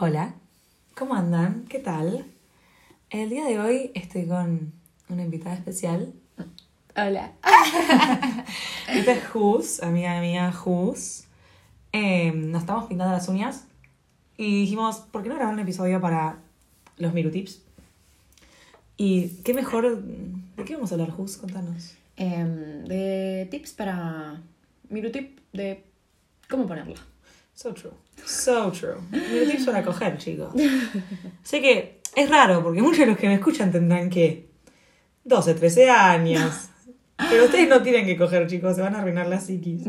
Hola, ¿cómo andan? ¿Qué tal? El día de hoy estoy con una invitada especial. Hola. Esta es Jus, amiga mía Jus. Eh, nos estamos pintando las uñas y dijimos, ¿por qué no grabar un episodio para los Mirutips? Y qué mejor... ¿De qué vamos a hablar, Jus? Contanos. Em, de tips para. Mirutip de cómo ponerla. So true. So true. Mirutips para coger, chicos. sé que es raro porque muchos de los que me escuchan tendrán que 12, 13 años. Pero ustedes no tienen que coger, chicos, se van a arruinar la psiquis.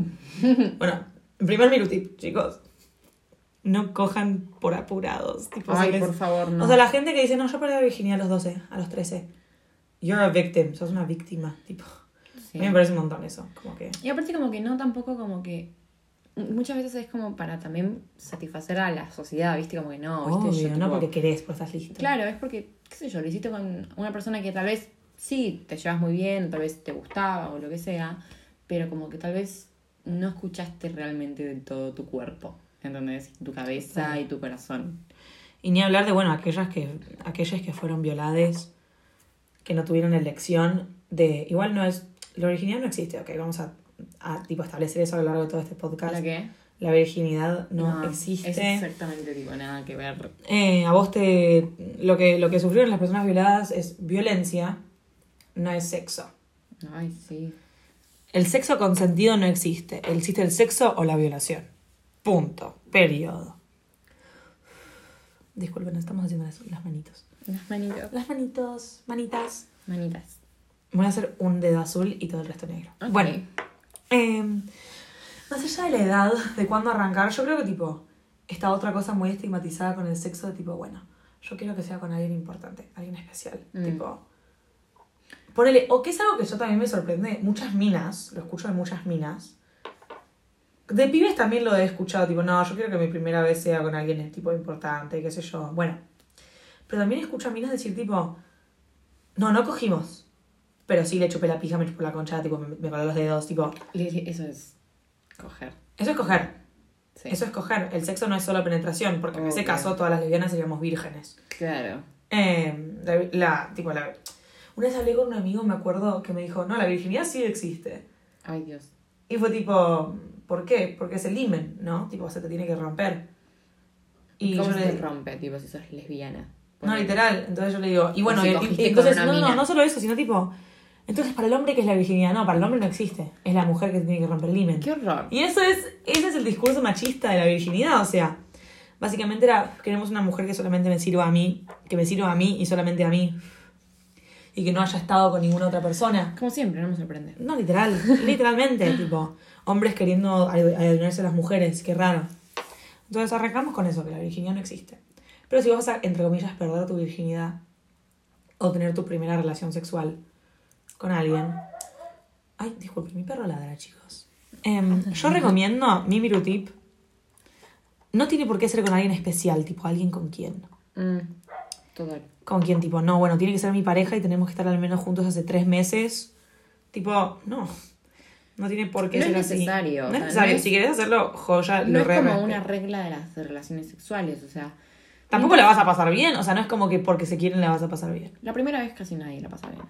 Bueno, primer mirutip, chicos. No cojan por apurados. Tipo, Ay, les- por favor, no. O sea, la gente que dice, no, yo perdí la virginidad a los 12, a los 13. You're a victim, sos una víctima. Tipo, Sí. a mí me parece un montón eso. Como que. Y aparte, como que no tampoco, como que. Muchas veces es como para también satisfacer a la sociedad, ¿viste? Como que no, ¿viste? Obvio, Yo, no tipo, porque querés, porque estás listo. Claro, es porque, qué sé yo, lo hiciste con una persona que tal vez sí te llevas muy bien, tal vez te gustaba o lo que sea, pero como que tal vez no escuchaste realmente del todo tu cuerpo, ¿entendés? Tu cabeza y tu corazón. Y ni hablar de, bueno, aquellas que, aquellas que fueron violades, que no tuvieron elección de. Igual no es. La virginidad no existe, ok, vamos a, a, tipo establecer eso a lo largo de todo este podcast. ¿La qué? La virginidad no, existe. Es exactamente tipo nada que ver. Eh, a vos te. Lo que, lo que sufrieron las personas violadas es violencia, no es sexo. Ay, sí. El sexo consentido no existe. Existe el sexo o la violación. Punto. Periodo. Disculpen, estamos haciendo las, las manitos. Las manitos. Las manitos, manitas. Manitas. Voy a hacer un dedo azul y todo el resto negro. Bueno, eh, más allá de la edad, de cuándo arrancar, yo creo que tipo, está otra cosa muy estigmatizada con el sexo de tipo, bueno, yo quiero que sea con alguien importante, alguien especial. Mm. Tipo, ponele, o que es algo que yo también me sorprende, muchas minas, lo escucho de muchas minas. De pibes también lo he escuchado, tipo, no, yo quiero que mi primera vez sea con alguien tipo importante, qué sé yo. Bueno, pero también escucho a minas decir tipo, no, no cogimos. Pero sí le chupé la pija, me chupó la concha, tipo, me, me coló los dedos, tipo. Eso es coger. Eso es coger. Sí. Eso es coger. El sexo no es solo penetración, porque en ese caso todas las lesbianas seríamos vírgenes. Claro. Eh, la, la- tipo, la. Una vez hablé con un amigo, me acuerdo, que me dijo, no, la virginidad sí existe. Ay, Dios. Y fue tipo, ¿por qué? Porque es el himen, ¿no? Tipo, se te tiene que romper. Y ¿Cómo se le te rompe, tipo, si sos lesbiana? No, literal. Entonces yo le digo, y bueno, y- y- entonces, no, no, no solo eso, sino tipo, entonces para el hombre, ¿qué es la virginidad? No, para el hombre no existe. Es la mujer que tiene que romper el himen. Qué horror. Y eso es, ese es el discurso machista de la virginidad, o sea, básicamente era, queremos una mujer que solamente me sirva a mí, que me sirva a mí y solamente a mí. Y que no haya estado con ninguna otra persona. Como siempre, no me sorprende. No, literal, literalmente, tipo, hombres queriendo adivinarse a las mujeres, qué raro. Entonces arrancamos con eso, que la virginidad no existe. Pero si vas a, entre comillas, perder tu virginidad o tener tu primera relación sexual con alguien. Ay, disculpe, mi perro ladra, chicos. Em, yo recomiendo mi mirutip. No tiene por qué ser con alguien especial, tipo alguien con quien. Mm, total. Con quien, tipo, no, bueno, tiene que ser mi pareja y tenemos que estar al menos juntos hace tres meses. Tipo, no. No tiene por qué No es ser así. necesario, No es necesario. no es- Si querés hacerlo, joya, No lo es re como una regla de las relaciones sexuales, o sea, Tampoco la vas a pasar bien. O sea, no es como que porque se quieren la vas a pasar bien. la primera vez casi nadie la pasa bien.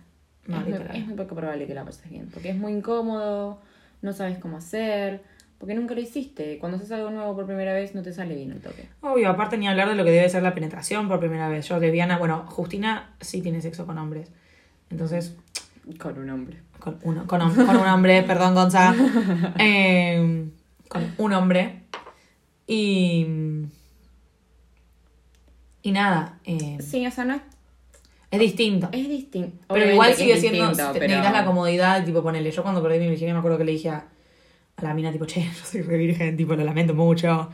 No, es, muy, literal. es muy poco probable que la pases bien, porque es muy incómodo, no sabes cómo hacer, porque nunca lo hiciste. Cuando haces algo nuevo por primera vez no te sale bien el toque. Obvio, aparte ni hablar de lo que debe ser la penetración por primera vez. Yo, lesbiana, bueno, Justina sí tiene sexo con hombres. Entonces, Con un hombre. con, uno, con, un hombre, perdón, Gonza. Eh, con un hombre. Y. Y nada, eh, Sí, o sea, no es, es distinto. es distinto. Pero igual sigue siendo. distinto, pero- Necesitas la comodidad, tipo, ponele. Yo cuando perdí mi virginidad me acuerdo que le dije a, a la mina, tipo, che, yo soy re virgen, tipo, lo lamento mucho.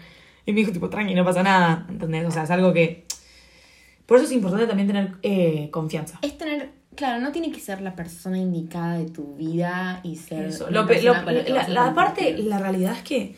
Y me dijo, tipo, tranqui, no pasa nada. ¿Entendés? O sea, es algo que. Por eso es importante también tener eh, confianza. Es tener, claro, no tiene que ser la persona indicada de tu vida y ser Eso. Lo lo- la la, la parte, la realidad es que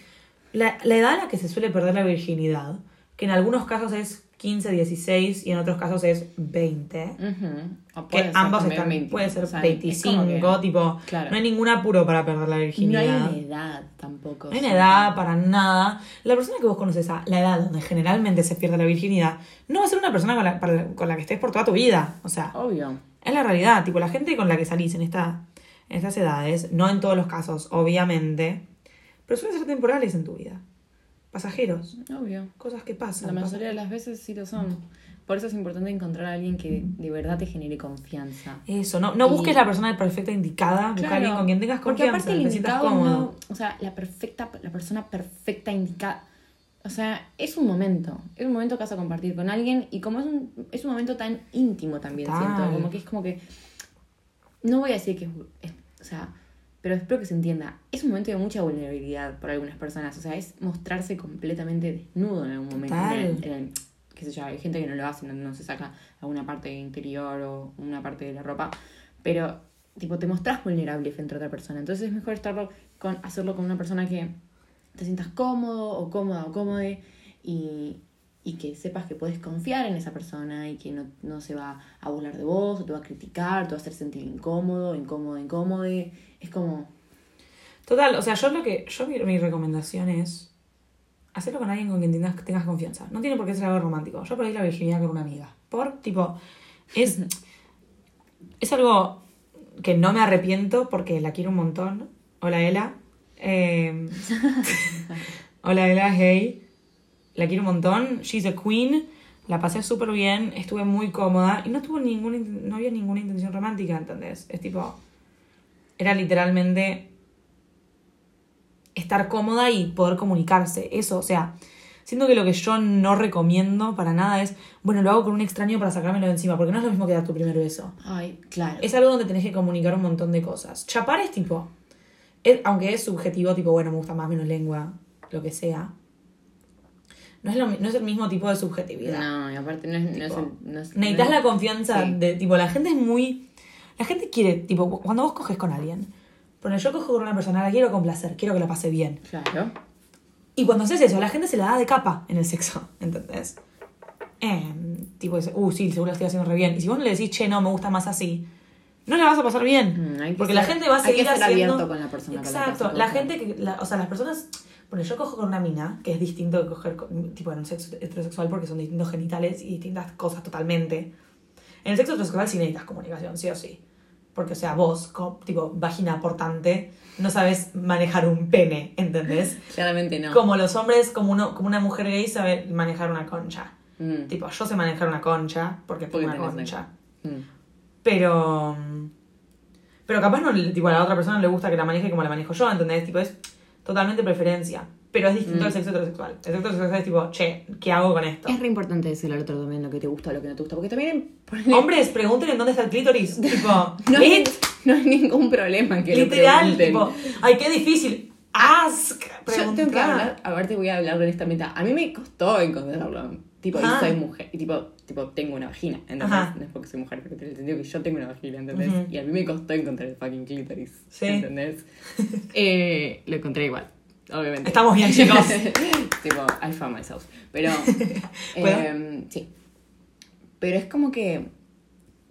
la, la edad a la que se suele perder la virginidad, que en algunos casos es 15, 16 y en otros casos es 20. Ujú. O Que ambos están, 20, puede ser o sea, es 25, como que- tipo, Claro. no hay ningún apuro para perder la Y no virginidad. hay una edad tampoco. No hay una edad para nada. La persona que vos conoces a la edad donde generalmente se pierde la virginidad, no va a ser una persona con la, para con la que estés por toda tu vida. O sea, Obvio. es la realidad. Tipo, la gente con la que salís en, esta, en estas edades, no en todos los casos, obviamente, pero suelen ser temporales en tu vida. Pasajeros. Obvio. Cosas que pasan. La mayoría de las veces sí lo son. Por eso es importante encontrar a alguien que de verdad te genere confianza. Eso, no, no Y- busques la persona perfecta indicada, busca a alguien con quien tengas porque confianza, aparte el indicado no, o sea, la perfecta, la persona perfecta indicada, o sea, es un momento, es un momento que vas a compartir con alguien y como es un, es un momento tan íntimo también siento, como que es como que, no voy a decir que es- o sea, pero espero que se entienda, es un momento de mucha vulnerabilidad para algunas personas, o sea, es mostrarse completamente desnudo en algún momento. En el- en qué sé yo, hay gente que no lo hace, no, no se saca alguna parte interior o una parte de la ropa, pero tipo te mostrás vulnerable frente a otra persona, entonces es mejor estarlo con, hacerlo con una persona que te sientas cómodo o cómoda o cómode y, y que sepas que puedes confiar en esa persona y que no, no se va a burlar de vos, o te va a criticar, te va a hacer sentir incómodo, incómodo, incómodo. Es como, Total, o sea, yo lo que. Yo mi, mi recomendación es hacerlo con alguien con quien tengas, tengas confianza. No tiene por qué ser algo romántico. Yo perdí la virginidad con una amiga. Por, tipo, es. es algo que no me arrepiento porque la quiero un montón. Hola, Ela. Eh, hola, Ela, hey. La quiero un montón. She's a queen. La pasé súper bien. Estuve muy cómoda. Y no tuvo ninguna, in- no había ninguna intención romántica, ¿entendés? Es tipo. Era literalmente estar cómoda y poder comunicarse. Eso, o sea, siento que lo que yo no recomiendo para nada es, bueno, lo hago con un extraño para sacármelo de encima, porque no es lo mismo que dar tu primer beso. ay, claro. Es algo donde tenés que comunicar un montón de cosas. Chapar es tipo, es- aunque es subjetivo, tipo, bueno, me gusta más, menos lengua, lo que sea. No es, lo no es el mismo tipo de subjetividad. No, y aparte no es... no es Tipo, el- no es- Necesitas la confianza Sí. de, tipo, la gente es muy... La gente quiere, tipo, cuando vos coges con alguien, bueno, yo cojo con una persona, la quiero complacer, quiero que la pase bien. Claro. Y cuando haces eso, la gente se la da de capa en el sexo, ¿entendés? Em, tipo, dice, uh, sí, seguro lo estoy haciendo re bien. Y si vos no le decís, che, no, me gusta más así, no la vas a pasar bien. Mm, hay que porque la ser- gente va a hay seguir que ser haciendo... abierto con la persona la Exacto. La, cosas. gente que... la- o sea, las personas... Bueno, yo cojo con una mina, que es distinto de coger con, tipo en un sexo heterosexual porque son distintos genitales y distintas cosas totalmente. En el sexo heterosexual sí necesitas comunicación, sí o sí. Porque, o sea, vos, co- tipo, vagina portante, no sabes manejar un pene, ¿entendés? Claramente no. Como los hombres, como, uno, como una mujer gay sabe manejar una concha. Mm, Tipo, yo sé manejar una concha porque tengo una concha. mm. Pero. Pero capaz no, tipo, a la otra persona le gusta que la maneje como la manejo yo, ¿entendés? Tipo, es totalmente preferencia. Pero es distinto Mm. al sexo heterosexual. El sexo heterosexual es tipo, che, ¿qué hago con esto? Es re importante decirle al otro también lo que te gusta o lo que no te gusta. Porque también... Hombres, pregunten en dónde está el clítoris. tipo, no, hay, ¿lit? no hay ningún problema que Literal, tipo, ay, qué difícil. Ask, Yo tengo que preguntar. hablar, ahora te voy a hablar honestamente. A mí me costó encontrarlo. Tipo, y soy mujer. Y tipo, tipo, tengo una vagina. ¿Entendés? Ajá. No es porque soy mujer, pero tiene el sentido que yo tengo una vagina, ¿entendés? Y a mí me costó encontrar el fucking clítoris. Sí. ¿Entendés? eh, lo encontré igual, obviamente. Estamos bien, chicos. tipo, I found myself. Pero, eh, sí. Pero es como que,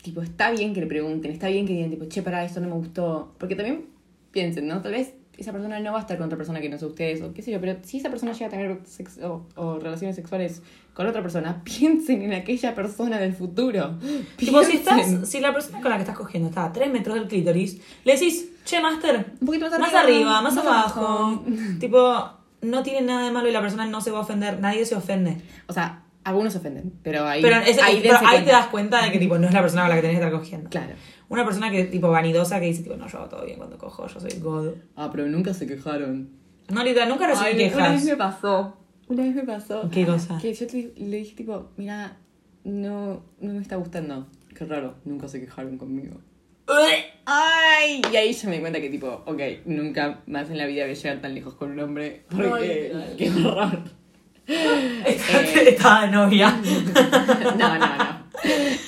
tipo, está bien que le pregunten, está bien que digan, tipo, che, para esto no me gustó. Porque también piensen, ¿no? Tal vez esa persona no va a estar con otra persona que no sea ustedes, o qué sé yo, pero si esa persona llega a tener sexo o relaciones sexuales con otra persona, piensen en aquella persona del futuro. Tipo, si estás, si la persona con la que estás cogiendo está a 3 metros del clítoris, le decís, che, master, Un poquito más más arriba, arriba, más, más abajo. abajo. tipo, no tiene nada de malo y la persona no se va a ofender, nadie se ofende. O sea, algunos se ofenden, pero ahí, Pero, es- ahí, pero dense ahí te das cuenta de que tipo no es la persona con la que tenés que estar cogiendo. Claro. Una persona que tipo vanidosa que dice tipo, no, yo hago todo bien cuando cojo, yo soy God. Ah, pero nunca se quejaron. No, literal, nunca recibí Ay, Una quejas. vez me pasó. Una vez me pasó. ¿Qué cosa? Que yo te- le dije, tipo, mira, no, no me está gustando. Qué raro, nunca se quejaron conmigo. Ay, y ahí yo me di cuenta que, tipo, ok, nunca más en la vida voy a llegar tan lejos con un hombre. Porque, qué horror. Estaba de novia. No, no, no.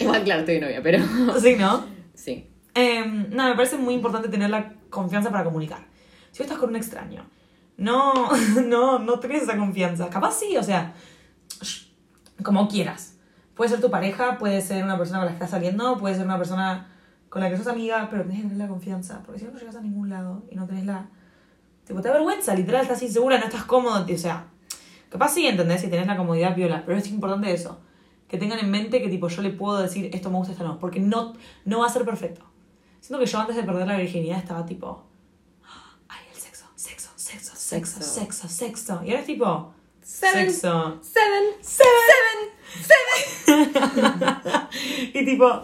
Igual, claro, estoy de novia, pero sí, ¿no? sí. Em, no, me parece muy importante tener la confianza para comunicar. Si vos estás con un extraño, no, no, no tenés esa confianza. Capaz sí, o sea, como quieras. Puede ser tu pareja, puede ser una persona con la que estás saliendo, puede ser una persona con la que sos amiga, pero tenés que tener la confianza, porque si no, no llegas a ningún lado y no tenés la... Tipo, te da vergüenza, literal, estás insegura, no estás cómodo, o sea, capaz sí, ¿entendés? Si tenés la comodidad viola, pero es importante eso, que tengan en mente que tipo yo le puedo decir esto me gusta, esto no, porque no, no va a ser perfecto. Siento que yo antes de perder la virginidad estaba tipo, ay, el sexo, sexo, sexo, sexo, Sexo. sexo, y ahora es tipo, Seven. sexo, Seven. Seven. y tipo,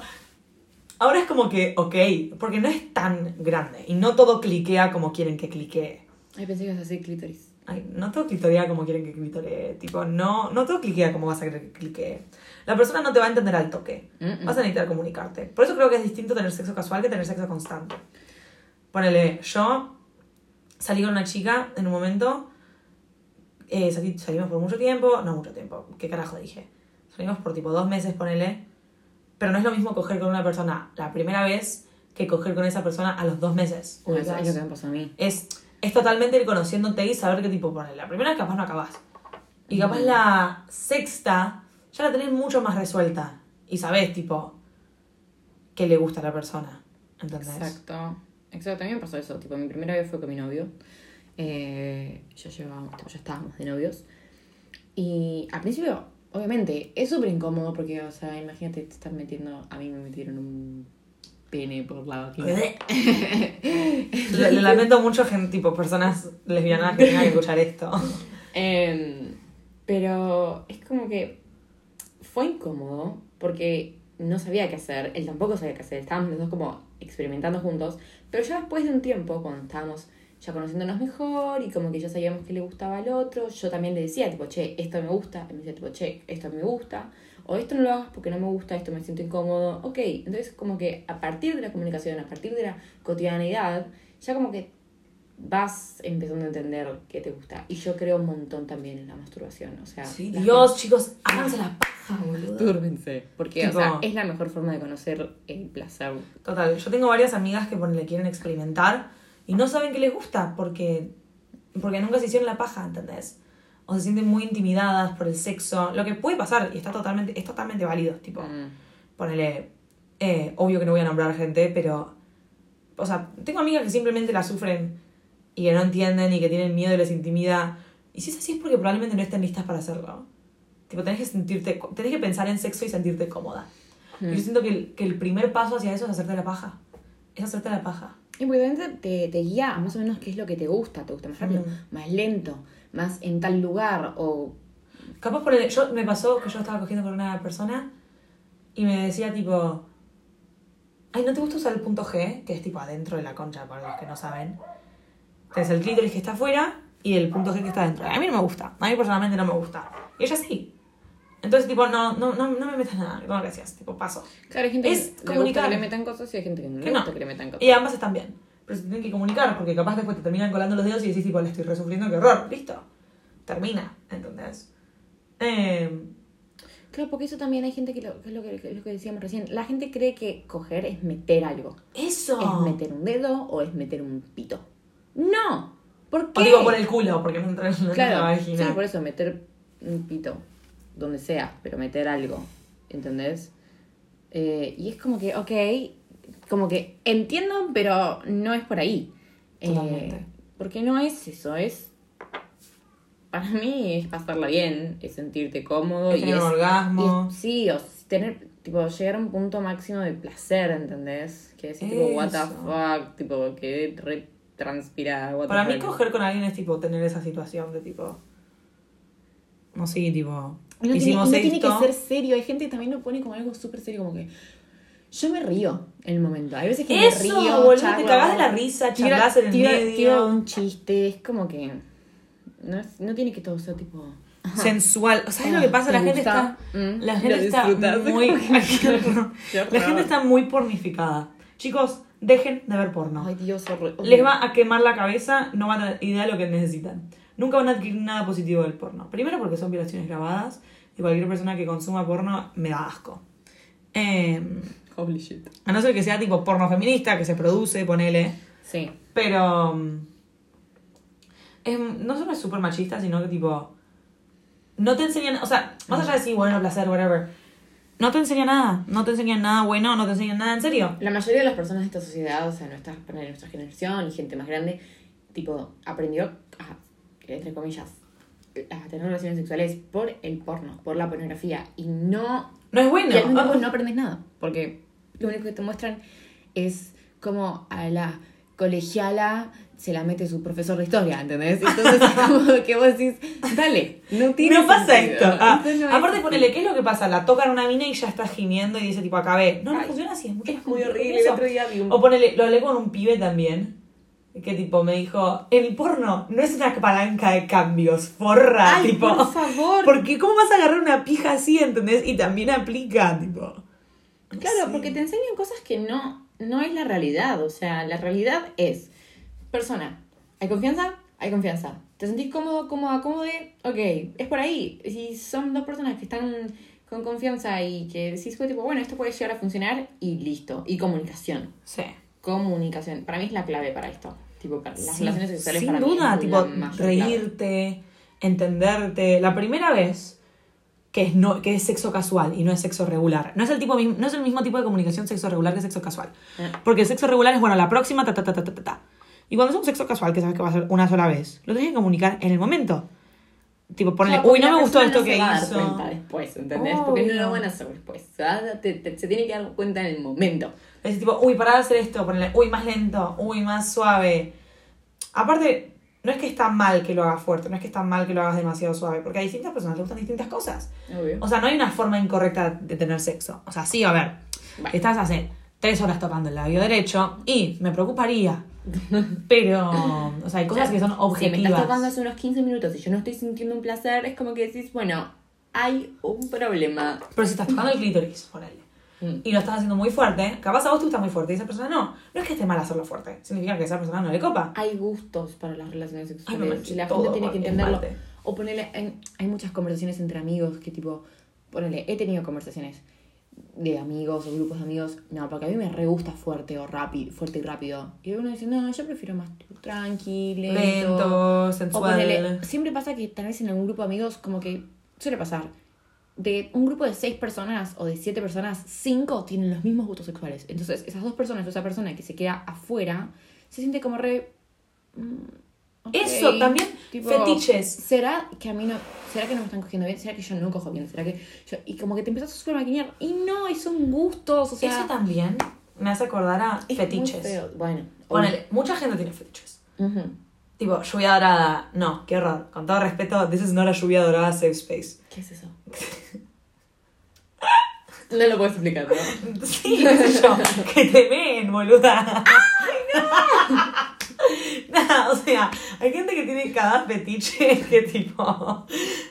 ahora es como que, ok, porque no es tan grande y no todo cliquea como quieren que cliquee. Ay, pensé que ibas a decir clítoris. Ay, no todo clitorea como quieren que clitoree. Tipo, no, no todo cliquea como vas a querer que cliquee. La persona no te va a entender al toque. Mm-mm. Vas a necesitar comunicarte. Por eso creo que es distinto tener sexo casual que tener sexo constante. Ponele, yo salí con una chica en un momento. eh, salimos por mucho tiempo. No mucho tiempo. ¿Qué carajo dije? Salimos por tipo dos meses, ponele. Pero no es lo mismo coger con una persona la primera vez que coger con esa persona a los dos meses. No, eso es lo que me pasó a mí. es, es totalmente ir conociéndote y saber qué tipo poner. La primera capaz no acabás. Y capaz Mm. la sexta ya la tenés mucho más resuelta. Y sabés, tipo, qué le gusta a la persona. ¿Entendés? Exacto. Exacto, a mí me pasó eso. Tipo, mi primera vez fue con mi novio. Eh, ya llevábamos, ya estábamos de novios. Y al principio, obviamente, es súper incómodo porque, o sea, imagínate, te estás metiendo. A mí me metieron un pene por la vagina. Le, le lamento mucho, gente, tipo, personas lesbianas que tengan que escuchar esto. Em, pero es como que fue incómodo porque no sabía qué hacer, él tampoco sabía qué hacer, estábamos los dos como experimentando juntos, pero ya después de un tiempo, cuando estábamos ya conociéndonos mejor y como que ya sabíamos que le gustaba al otro, yo también le decía tipo, che, esto me gusta, él me decía tipo, che, esto me gusta, o esto no lo hagas porque no me gusta, esto me siento incómodo, ok, entonces como que a partir de la comunicación, a partir de la cotidianidad, ya como que vas empezando a entender qué te gusta. Y yo creo un montón también en la masturbación. O sea, Sí, Dios, chicos, háganse la paja, boludo. gente- Túrbense. Porque, Tipo- o sea, es la mejor forma de conocer el placer. Total, yo tengo varias amigas que le quieren experimentar y no saben qué les gusta porque, porque nunca se hicieron la paja, ¿entendés? O se sienten muy intimidadas por el sexo, lo que puede pasar y está totalmente, es totalmente válido, tipo, Mm. ponele, eh, obvio que no voy a nombrar gente, pero, o sea, tengo amigas que simplemente la sufren y que no entienden y que tienen miedo y les intimida. Y si es así es porque probablemente no estén listas para hacerlo. Tipo, tenés que sentirte, tenés que pensar en sexo y sentirte cómoda. Y yo siento que el, que el primer paso hacia eso es hacerte la paja. Es hacerte la paja. Y porque también te, te guía a más o menos qué es lo que te gusta. ¿Te gusta más rápido, Mm. más lento, más en tal lugar? O. Capaz por el, yo me pasó que yo estaba cogiendo con una persona y me decía tipo, ay, ¿no te gusta usar el punto G? Que es tipo adentro de la concha, para los que no saben. Tienes el clítoris que está afuera y el punto G que está adentro. A mí no me gusta, a mí personalmente no me gusta. Y ella sí. Entonces, tipo, no, no, no, no me metas nada. No, gracias. Tipo, paso. Claro, hay gente Es que le gusta comunicar. que le metan cosas y hay gente que no Que le no. gusta que le metan cosas. Y ambas están bien. Pero se tienen que comunicar, porque capaz después te terminan colando los dedos y decís, tipo, le estoy resufriendo, qué horror. Listo. Termina, ¿entendés? Eh, Claro, porque eso también hay gente que, lo, que es lo que, que lo que decíamos recién. La gente cree que coger es meter algo. eso. ¿Es meter un dedo o es meter un pito? ¡No! ¿Por qué? O digo por el culo, porque no entra en la Claro, vagina. sí, por eso, meter un pito, donde sea, pero meter algo, ¿entendés? Eh, y es como que, ok, como que entiendo, pero no es por ahí. Eh, porque no es eso, es... Para mí es pasarla bien, es sentirte cómodo Es y tener es... orgasmo. y sí, o tener, tipo, llegar a un punto máximo de placer, ¿entendés? Que decir, tipo, what the fuck, tipo, que re transpirada, what the Para mí fuck. coger con alguien es tipo tener esa situación de tipo... No sé, tipo... No, tiene, hicimos no tiene esto. que ser serio. Hay gente que también lo pone como algo súper serio, como que. Yo me río en el momento. Hay veces que Eso, me río. boludo, charlo, te cagás de la risa, charlas en el tiro- medio. tiro un chiste. Es como que. No, es- no tiene que todo ser tipo. sensual. O sea, es Ah, lo que pasa, ¿te la gente gusta? está. Mm, La gente está muy. La gente está muy pornificada. Chicos, dejen de ver porno. Ay, Dios, horror. Les va a quemar la cabeza, no van a tener idea de lo que necesitan. Nunca van a adquirir nada positivo del porno. Primero porque son violaciones grabadas y cualquier persona que consuma porno me da asco. Eh, Holy shit. a no ser que sea tipo porno feminista, que se produce, ponele. Sí. Pero. es- no solo es súper machista, sino que tipo. no te enseñan, o sea, más allá de sí, bueno, placer, whatever. No te enseña nada, no te enseñan nada bueno, no te enseñan nada en serio. La mayoría de las personas de esta sociedad, o sea, nuestra, nuestra generación y gente más grande, tipo, aprendió a, entre comillas, a tener relaciones sexuales por el porno, por la pornografía. Y no. No es bueno. Y al mismo tiempo no aprendes nada. Porque lo único que te muestran es como a la colegiala se la mete su profesor de historia, ¿entendés? Entonces como que vos decís, dale, no tiene No pasa sentido. esto. Ah, no es aparte, así. ponele, ¿qué es lo que pasa? La tocan una mina y ya está gimiendo y dice tipo acabé. No, no Ay, funciona así, es mucho Es muy horrible. El otro día vi un... O ponele, lo hablé con un pibe también. Que tipo me dijo, el porno no es una palanca de cambios, forra, Ay, tipo. por favor. Porque ¿cómo vas a agarrar una pija así, entendés? Y también aplica, tipo. Claro, porque te enseñan cosas que no, no es la realidad. O sea, la realidad es, persona, ¿hay confianza? Hay confianza. ¿Te sentís cómodo, cómoda, cómodo? Ok, es por ahí. Si son dos personas que están con confianza y que decís, tipo, bueno, esto puede llegar a funcionar y listo. Y comunicación. Sí. Comunicación. Para mí es la clave para esto. Tipo, las Sí, relaciones sexuales Sin para mí duda, es tipo, reírte, entenderte. La primera vez que es, no, que es sexo casual y no es sexo regular. No es, el tipo, no es el mismo tipo de comunicación sexo regular que sexo casual. Ah. Porque el sexo regular es, bueno, la próxima, ta, ta, ta, ta, ta, ta. Y cuando es un sexo casual, que sabes que va a ser una sola vez, lo tienes que comunicar en el momento. Tipo, ponle, Claro, uy, no me gustó esto no que se va a dar hizo. cuenta después, ¿entendés? Porque no lo van a hacer después. Se, te- te- se tiene que dar cuenta en el momento. Es tipo, uy, para de hacer esto, ponle, uy, más lento, uy, más suave. Aparte, no es que está mal que lo hagas fuerte, no es que está mal que lo hagas demasiado suave, porque a distintas personas les gustan distintas cosas. Obvio. O sea, no hay una forma incorrecta de tener sexo. O sea, sí, a ver, estás hace tres horas tocando el labio derecho y me preocuparía. Pero, o sea, hay cosas que son Si me objetivas. estás tocando hace unos 15 minutos y yo no estoy sintiendo un placer, es como que decís, bueno, hay un problema. Pero si estás tocando el clítoris, ponele. Mm. Y lo estás haciendo muy fuerte, capaz a vos te gusta muy fuerte y esa persona no. No es que esté mal hacerlo fuerte, significa que esa persona no le copa. Hay gustos para las relaciones Ay, sexuales. me manché y la gente tiene que entenderlo. O ponerle, hay, hay muchas conversaciones entre amigos que tipo, ponele, he tenido conversaciones de amigos o grupos de amigos, no, porque a mí me re gusta fuerte o rápido, fuerte y rápido. Y uno dice, no, yo prefiero más tipo, tranqui, lento. Lento, O sensual. ponele, siempre pasa que tal vez en algún grupo de amigos, como que suele pasar. De un grupo de seis personas o de siete personas, cinco tienen los mismos gustos sexuales. Entonces, esas dos personas o esa persona que se queda afuera, se siente como re. mm, Eso, también fetiches. ¿Será que a mí no. ¿Será que no me están cogiendo bien? ¿Será que yo no cojo bien? ¿Será que yo.? Y como que te empiezas a super maquinear. Y no, y son gustos. O sea. Eso también me hace acordar a fetiches. Bueno. Ponele, mucha gente tiene fetiches. Ujú. Tipo, lluvia dorada. No, qué horror. Con todo respeto, this is not a lluvia dorada safe space. ¿Qué es eso? no lo puedes explicar. Sí, qué sé yo. que te ven, boluda. ¡Ay, no! Nada, o sea, hay gente que tiene cada fetiche que tipo.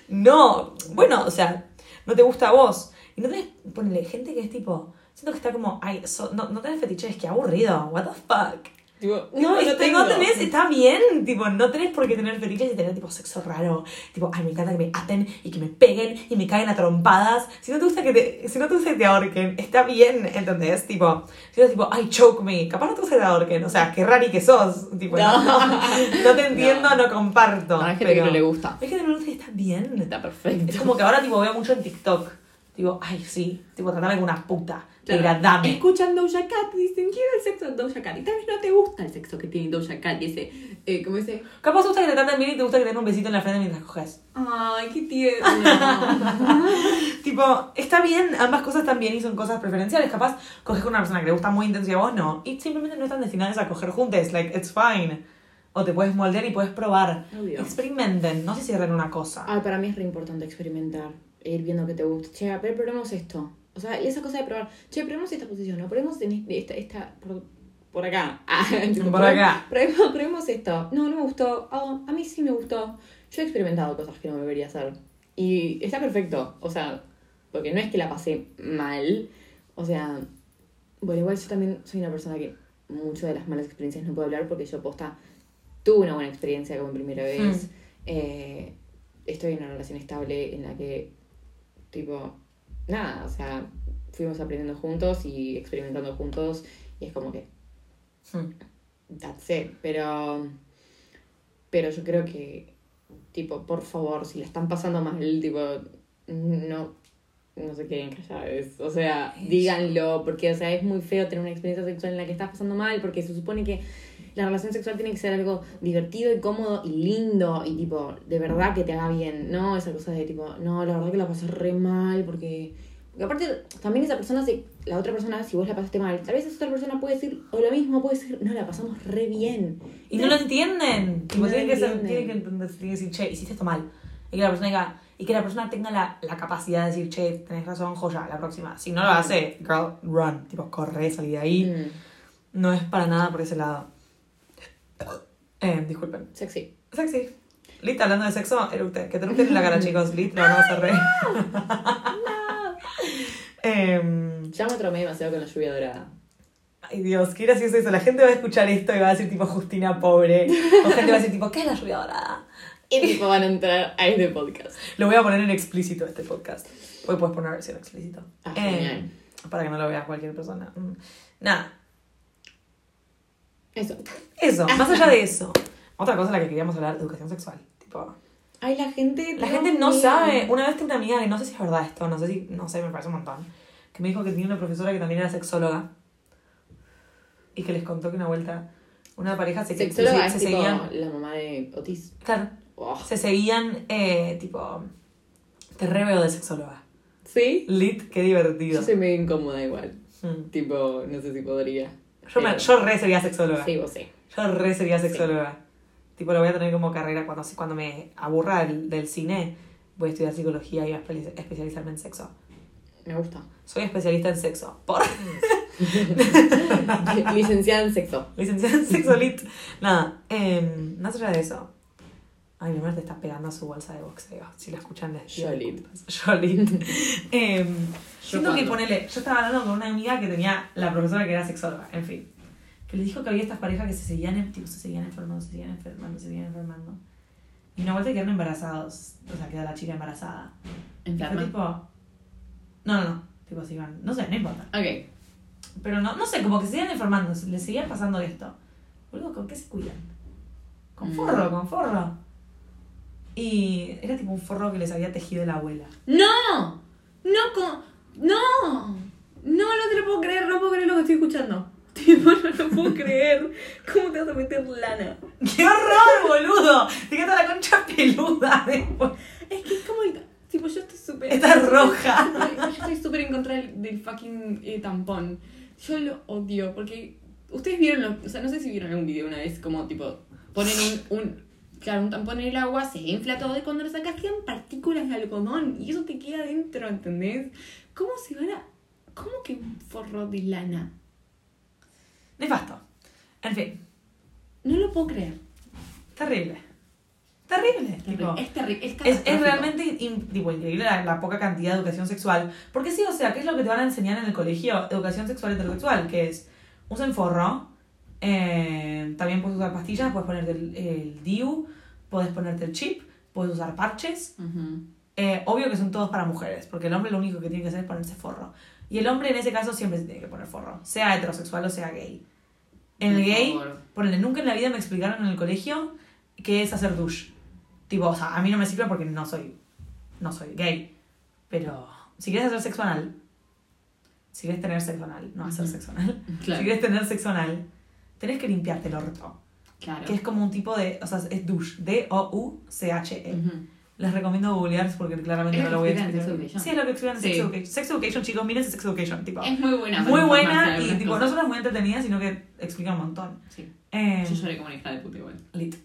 No. Bueno, o sea, no te gusta a vos. Y no tenés. Ponele, gente que es tipo. Siento que está como. Ay, no, no tenés fetiches, qué aburrido. What the fuck. Tipo, No, no, te- no tenés, está bien, tipo, no tenés por qué tener fetiches y tener tipo sexo raro. Tipo, ay, me encanta que me aten y que me peguen y me caigan a trompadas. Si no te gusta que te, si no te gusta que te ahorquen, está bien, ¿entendés? Tipo, si no tipo, ay, choke me, capaz no te gusta que te ahorquen, o sea, qué rari que sos. Tipo, no, No. no te entiendo, no, comparto. No, hay gente pero- que no le gusta. Hay gente que no le gusta y está bien. Está perfecto. Es como que ahora tipo veo mucho en TikTok. Digo, ay, sí, tipo, tratame como una puta. Claro. Degradame. Escuchan Doja Cat y dicen, quiero el sexo de Doja Cat. Y tal vez no te gusta el sexo que tiene Doja Cat y ese, eh, como ese, Capaz te gusta que te traten bien y te gusta que te den un besito en la frente mientras coges. ay, qué tierno. Tipo, está bien, ambas cosas están bien y son cosas preferenciales. Capaz coges con una persona que le gusta muy intenso y a vos no. Y simplemente no están destinadas a coger juntos. Like, it's fine. O te puedes moldear y puedes probar. Obvio. Experimenten, no se cierren una cosa. Ay, para mí es re importante experimentar, ir viendo que te gusta. Che, a ver, probemos esto. O sea, esa cosa de probar, che, probemos esta posición, o probemos en este- esta, esta, por, por acá. Ah, tipo, Por acá. Probemos, probemos esto. No, no me gustó. Ah, a mí sí me gustó. Yo he experimentado cosas que no debería hacer. Y está perfecto. O sea, porque no es que la pasé mal. O sea, bueno, igual yo también soy una persona que mucho de las malas experiencias no puedo hablar porque yo posta tuve una buena experiencia como primera vez. Mm. Eh, estoy en una relación estable en la que, tipo, nada, o sea, fuimos aprendiendo juntos y experimentando juntos y es como que, Hmm. that's it. Pero, pero yo creo que tipo, por favor, si la están pasando mal, tipo, no, no se queden callados. O sea, díganlo, porque, o sea, es muy feo tener una experiencia sexual en la que estás pasando mal, porque se supone que la relación sexual tiene que ser algo divertido y cómodo y lindo y tipo, de verdad que te haga bien, ¿no? Esa cosa de tipo, no, la verdad que la pasé re mal porque... Porque aparte, también esa persona, si, la otra persona, si vos la pasaste mal, tal vez esa otra persona puede decir, o lo mismo puede decir, no, la pasamos re bien. Y no lo entienden. Tipo, No tienen, que ser- entienden. tienen que entender, tienen que decir, che, hiciste esto mal. Y que la persona diga, y que la persona tenga la, la capacidad de decir, che, tenés razón, joya, la próxima. Si no lo hace, girl, run. Tipo, corre, salí de ahí. Mm, No es para nada por ese lado. Eh, disculpen. sexy. Sexy. Lit, hablando de sexo, eructe. Que te eructen en la cara, chicos. Lit, lo vamos a hacer re. Em, Ya me tromé demasiado con la lluvia dorada. Ay Dios, qué gracioso eso. La gente va a escuchar esto y va a decir tipo Justina pobre. O gente va a decir tipo, ¿qué es la lluvia dorada? Y tipo van a entrar a este podcast. Lo voy a poner en explícito este podcast. Hoy puedes poner versión explícito. Ah, Eh, genial. para que no lo vea cualquier persona. Mm. Nada, Eso. eso, más allá de eso. Otra cosa de la que queríamos hablar, educación sexual. Tipo, Ay, la gente. la gente no sabe. Una vez tengo una amiga que no sé si es verdad esto, no sé si, no sé, me parece un montón. Que me dijo que tenía una profesora que también era sexóloga. Y que les contó que una vuelta una pareja se, Sexóloga se, se tipo seguían. la mamá de Otis. Claro, Oh. se seguían, eh, tipo, te re veo de sexóloga. ¿Sí? Lit, qué divertido. Yo soy medio incómoda igual. Mm. Tipo, no sé si podría. Yo, me- Pero- yo re sería sexóloga. Sí, vos sí. Yo re sería sexóloga. Tipo, lo voy a tener como carrera cuando, cuando me aburra del, del cine. Voy a estudiar psicología y voy a espe- especializarme en sexo. Me gusta. Soy especialista en sexo. Por Licenciada en sexo. licenciada en sexo lit. Nada, eh, más allá de eso. Ay, mi madre te está pegando a su bolsa de boxeo. Si la escuchan les pido Yo lit. disculpas. Yo lit. Eh, siento que cuando. ponele, yo estaba hablando con una amiga que tenía la profesora que era sexóloga, en fin. Que le dijo que había estas parejas que se seguían, tipo, se seguían enfermando, se seguían enfermando, se seguían enfermando. Y una vuelta quedaron embarazados. O sea, queda la chica embarazada. Fue Enferma. tipo. No, no, no. Tipo, se iban. No sé, no importa. Ok. Pero no, no sé, como que se seguían enfermando, se- les seguía pasando esto. Boludo, ¿con qué se cuidan? Con Mm. forro, con forro. Y era tipo un forro que les había tejido la abuela. ¡No! ¡No! con- ¡No! No, no te lo puedo creer, no puedo creer lo que estoy escuchando. Tipo, no lo puedo creer. ¿Cómo te vas a meter lana? ¡Qué horror, boludo! Te queda la concha peluda después. Es que es como. Tipo, yo estoy súper. Está roja. Yo estoy súper en contra del, del fucking eh, tampón. Yo lo odio porque. Ustedes vieron lo. O sea, no sé si vieron algún video una vez, como tipo. Ponen un. un claro, un tampón en el agua, se infla todo y cuando lo sacas quedan partículas de algodón y eso te queda dentro, ¿entendés? ¿Cómo se van a.? ¿Cómo que un forro de lana? Nefasto. En fin, No lo puedo creer. terrible. Terrible. tipo. es terrible. Es, Es, es realmente in- tipo, increíble la, la poca cantidad de educación sexual. Porque sí, o sea, ¿qué es lo que te van a enseñar en el colegio? Educación sexual heterosexual, que es usen forro, eh, también puedes usar pastillas, puedes ponerte el, el DIU, puedes ponerte el chip, puedes usar parches. Ujú. Eh, obvio que son todos para mujeres, porque el hombre lo único que tiene que hacer es ponerse forro. Y el hombre en ese caso siempre se tiene que poner forro, sea heterosexual o sea gay. En el gay, ponele, nunca en la vida me explicaron en el colegio qué es hacer douche. Tipo, o sea, a mí no me sirve porque no soy, no soy gay. Pero si quieres hacer sexo anal, si quieres tener sexo anal, no hacer sexo anal, Claro. si quieres tener sexo anal, tenés que limpiarte el orto. Claro. Que es como un tipo de, o sea, es douche, D-O-U-C-H-E. Ujú. Les recomiendo googlear porque claramente Es no lo voy a explicar. Sí, es lo que explican en Sí. Sex Education. Sex Education, chicos, miren Sex Education. Tipo, Es muy buena. muy buena y tipo, no solo es muy entretenida, sino que explica un montón. Sí. Eh, Yo lloré como una hija de puta igual. lit.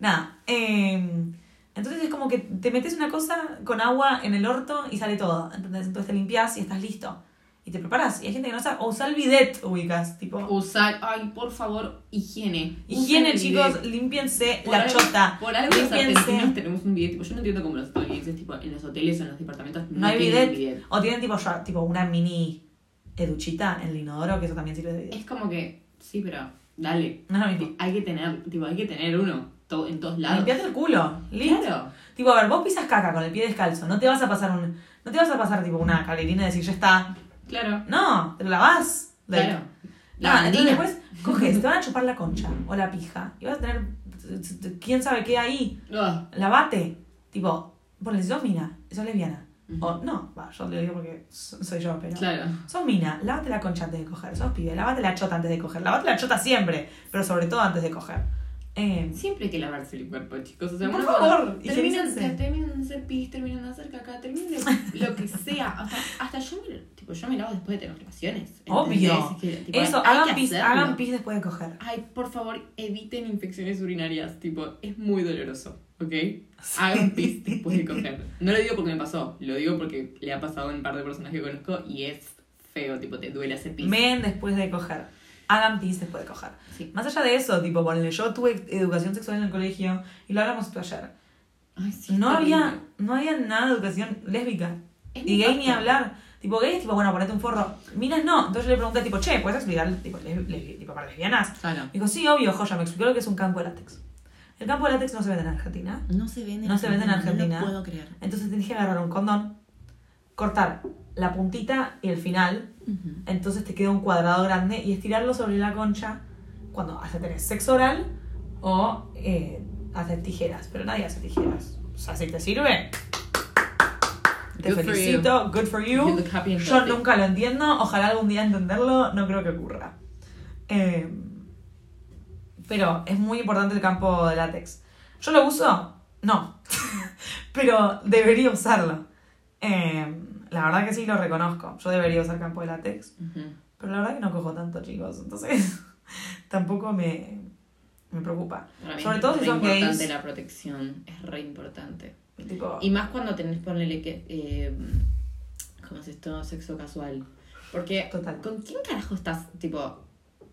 Nada. eh, entonces es como que te metes una cosa con agua en el orto y sale todo. ¿entendés? Entonces te limpias y estás listo. Y te preparas. Y hay gente que no sabe. O usa el bidet, ubicas. Tipo, Usar, ay, por favor, higiene. higiene, chicos. Límpiense Por la algo- chota. Por algo los argentinos tenemos un bidet. Tipo, yo no entiendo cómo los estadounidenses, tipo, en los hoteles o en los departamentos no, No hay bidet. O tienen tipo, ya- tipo una mini educhita en el inodoro, que eso también sirve de bidet. Es como que, sí, pero dale. No es lo mismo. Hay que tener, tipo, hay que tener uno to- en todos lados. Limpiate el culo. Listo. Claro. Tipo, a ver, vos pisas caca con el pie descalzo. No te vas a pasar un. No te vas a pasar tipo una calerina y decir ya está. Claro. No, te lo lavás. Claro. La entonces bandina. después coges, te van a chupar la concha o la pija. Y vas a tener quién sabe qué ahí, Ah, lavate. Tipo, ponle, si sos mina, sos lesbiana. Ujú. O no, va, yo te lo digo porque so- soy yo, pero. Claro. Sos mina, lávate la concha antes de coger. Sos pibe, lávate la chota antes de coger. Lávate la chota siempre, pero sobre todo antes de coger. Eh, Siempre hay que lavarse el cuerpo, chicos. O sea, Por favor, terminan, terminan de hacer pis, terminan de hacer caca, terminan de lo que sea. Hasta, hasta yo, me, tipo, yo me lavo después de tener relaciones. obvio. Que, tipo, Eso, hagan pis, hagan pis después de coger. Ay, por favor, eviten infecciones urinarias. Tipo, es muy doloroso, ¿ok? Hagan pis después de coger. No lo digo porque me pasó, lo digo porque le ha pasado a un par de personas que conozco y es feo, tipo, te duele hacer pis. Men después de coger. Hagan pis después de coger. Sí. Más allá de eso, tipo, ponle, yo tuve educación sexual en el colegio y lo hablamos ayer. Ay, sí, No había, no había nada de educación lésbica. Es Y gay ni nefasto. hablar. Tipo, gay es tipo, bueno, ponete un forro. Minas no. Entonces yo le pregunté, tipo, che, ¿puedes explicar, tipo, les- les- tipo para lesbianas? Claro. Dijo, sí, obvio, joya, me explicó lo que es un campo de látex. El campo de látex no se vende en Argentina. No se vende No se vende en Argentina. No lo puedo creer. Entonces tenés que agarrar un condón, cortar la puntita y el final. Entonces te queda un cuadrado grande y estirarlo sobre la concha cuando hace tener sexo oral o eh, hacer tijeras. Pero nadie hace tijeras. O sea, si te sirve, te Good for felicito. Good for you. Yo nunca lo entiendo. Ojalá algún día entenderlo. No creo que ocurra. Eh, pero es muy importante el campo de látex. ¿Yo lo uso? No. pero debería usarlo. Eh, la verdad que sí lo reconozco. Yo debería usar campo de látex. Ujú. Pero la verdad que no cojo tanto, chicos. Entonces, tampoco me, me preocupa. Para mí Sobre es todo si son importante gays. la protección, es re importante. Tipo, Y más cuando tenés, ponele que, eh, ¿cómo es esto? Sexo casual. Porque, Total. ¿con quién carajo estás? Tipo,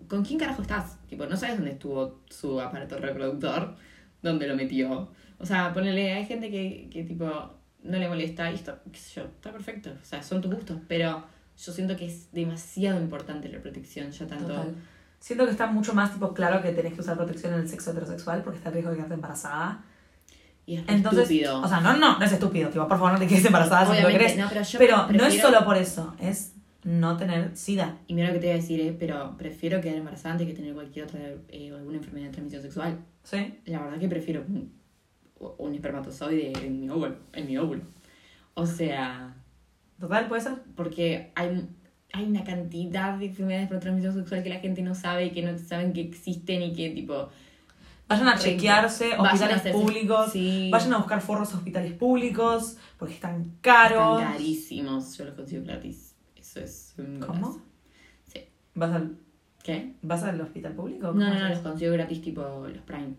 ¿con quién carajo estás? Tipo, no sabes dónde estuvo su aparato reproductor, dónde lo metió. O sea, ponele, hay gente que, que tipo, no le molesta y esto, qué sé yo, está perfecto. O sea, son tus gustos, pero yo siento que es demasiado importante la protección, ya tanto... total. Siento que está mucho más tipo claro que tenés que usar protección en el sexo heterosexual porque está el riesgo de quedarte embarazada. Y es Entonces, estúpido. o sea, no, no, no es estúpido. Tipo, por favor, no te quedes embarazada si no lo querés. no, pero yo pero no es prefiero- solo por eso, es no tener sida. Y mira lo que te voy a decir, eh, pero prefiero quedar embarazada antes que tener cualquier otra, eh, alguna enfermedad de transmisión sexual. ¿Sí? La verdad que prefiero un, espermatozoide en mi óvulo. En mi óvulo. O sea, Total, puede ser. porque hay, hay una cantidad de enfermedades por transmisión sexual que la gente no sabe y que no saben que existen y que tipo... Vayan a chequearse, vayan a hospitales públicos. Sí. Vayan a buscar forros a hospitales públicos porque están Están caros. carísimos, yo los consigo gratis. Eso es un ¿Cómo? Sí. ¿Vas al, ¿Qué? ¿Vas al hospital público? No, ¿Cómo no, no, los consigo gratis tipo los Prime.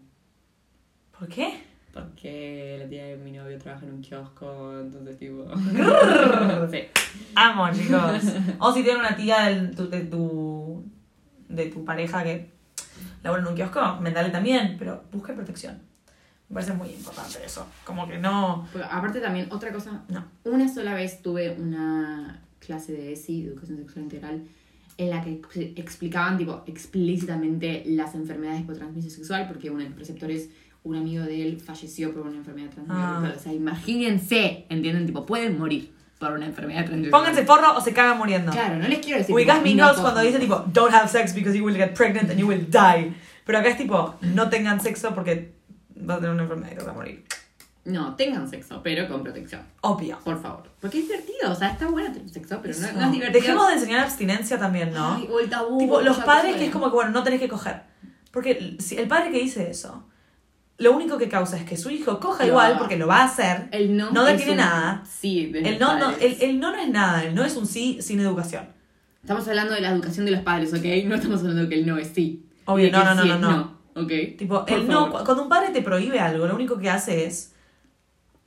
¿Por qué? Porque la tía de mi novio trabaja en un kiosco, entonces tipo... sí. Amo, chicos. O si tienen una tía del- tu- de, tu, de tu pareja que labora en un kiosco, mentale también, pero busque protección. Me parece muy importante eso. Como que no. Pero aparte también, otra cosa, No. una sola vez tuve una clase de ESI, Educación Sexual Integral, en la que ex- explicaban tipo explícitamente las enfermedades por transmisión sexual, porque uno de los preceptores, un amigo de él, falleció por una enfermedad transmisión Ah. O sea, imagínense, ¿entienden? Tipo, pueden morir por una enfermedad transmisión Pónganse porro o se cagan muriendo. Claro, no les quiero decir... Ubicás tipo, Mean no Girls cojan. cuando dice tipo, don't have sex because you will get pregnant and you will die. Pero acá es tipo, no tengan sexo porque vas a tener una enfermedad y te vas a morir. No, tengan sexo, pero con protección. Obvio. Por favor. Porque es divertido, o sea, está bueno tener sexo, pero no, no es divertido. Dejemos de enseñar abstinencia también, ¿no? Ay, o el tabú. Tipo, los padres que es como que, bueno, no tenés que coger. Porque si el padre que dice eso, lo único que causa es que su hijo coja Lo igual porque lo va a hacer. El no, no detiene un nada. Sí, de El no, no, el, el no no es nada, el no es un sí sin educación. Estamos hablando de la educación de los padres, ¿ok? No estamos hablando de que el no es sí. Obvio, no, no, no, sí no, es no. ¿Ok? Tipo, Por el no, favor. cu- cuando un padre te prohíbe algo, lo único que hace es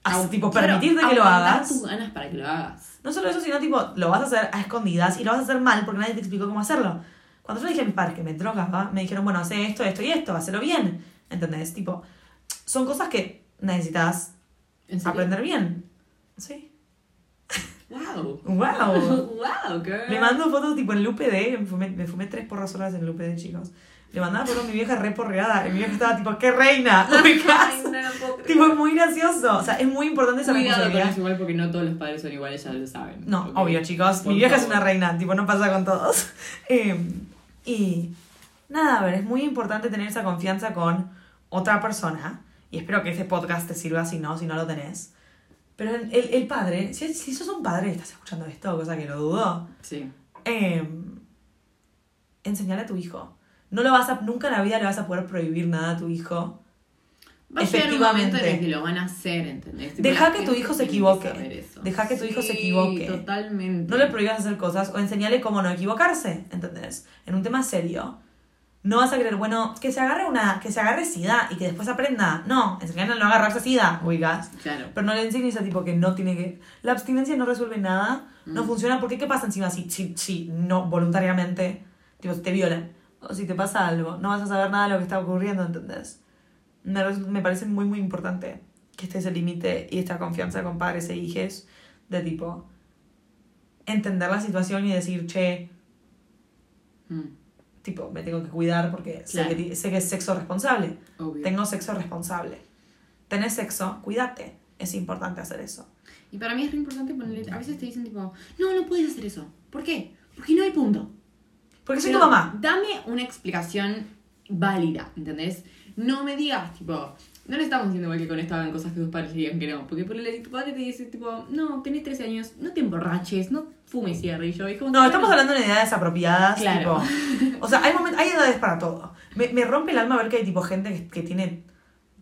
hace- Au- tipo claro, permitirte que lo hagas. tus ganas para que lo hagas. No solo eso, sino tipo, lo vas a hacer a escondidas y lo vas a hacer mal porque nadie te explicó cómo hacerlo. Cuando yo le dije a mis padres que me drogaba, me dijeron, bueno, hace esto, esto y esto, hazlo bien. ¿Entendés? Tipo, son cosas que necesitas aprender bien. Sí. ¡Wow! ¡Wow! ¡Wow, girl! Le mando fotos tipo en el UPD, me fumé, me fumé tres porras solas en el UPD, chicos. Le mandaba fotos a mi vieja re porreada. Y mi vieja estaba tipo, ¡qué reina! Ay, no puedo creer. tipo, es muy gracioso. O sea, es muy importante esa Cuidado con eso igual porque no todos los padres son iguales, ya lo saben. No, ¿ok? obvio, chicos. Por Mi vieja es una reina, tipo, no pasa con todos. Eh, y nada, a ver, es muy importante tener esa confianza con otra persona, y espero que este podcast te sirva si no, si no lo tenés. Pero el, el- el padre, si, si sos un padre y estás escuchando esto, cosa que lo dudo, Sí. eh, enseñale a tu hijo. No lo vas a, nunca en la vida le vas a poder prohibir nada a tu hijo. Va a un momento en Efectivamente. que lo van a hacer, ¿entendés? Deja que tu hijo se equivoque. Deja que tu hijo se equivoque. Totalmente. No le prohíbas hacer cosas o enseñale cómo no equivocarse, ¿entendés? En un tema serio. No vas a querer, bueno, que se agarre una, que se agarre sida y que después aprenda. No, enseñale a no agarrarse sida, oigas. Claro. Pero no le enseñes a tipo que no tiene que. La abstinencia no resuelve nada, no Mm. funciona, porque ¿qué pasa encima si, si, si no voluntariamente tipo, te violan? O si te pasa algo, no vas a saber nada de lo que está ocurriendo, ¿entendés? Me, me parece muy, muy importante que esté ese límite y esta confianza con padres e hijes de tipo entender la situación y decir, che, Mm, tipo, me tengo que cuidar porque sé, Claro. que, ti- sé que es sexo responsable. obvio. Tengo sexo responsable. Tenés sexo, cuídate. Es importante hacer eso. Y para mí es re importante ponerle. A veces te dicen, tipo, no, no puedes hacer eso. ¿Por qué? Porque no hay punto. Porque soy Pero tu mamá. Dame una explicación válida, ¿entendés? No me digas, tipo, no le estamos diciendo igual que con esto hagan cosas que tus padres digan que no. Porque por el tu padre te dice, tipo, no, tenés 13 años, no te emborraches, no fumes cigarrillo. Es como No, estamos hablando de edades apropiadas. Claro. tipo- o sea, hay, momen- hay edades para todo. Me, me rompe el alma ver que hay tipo gente que, que tiene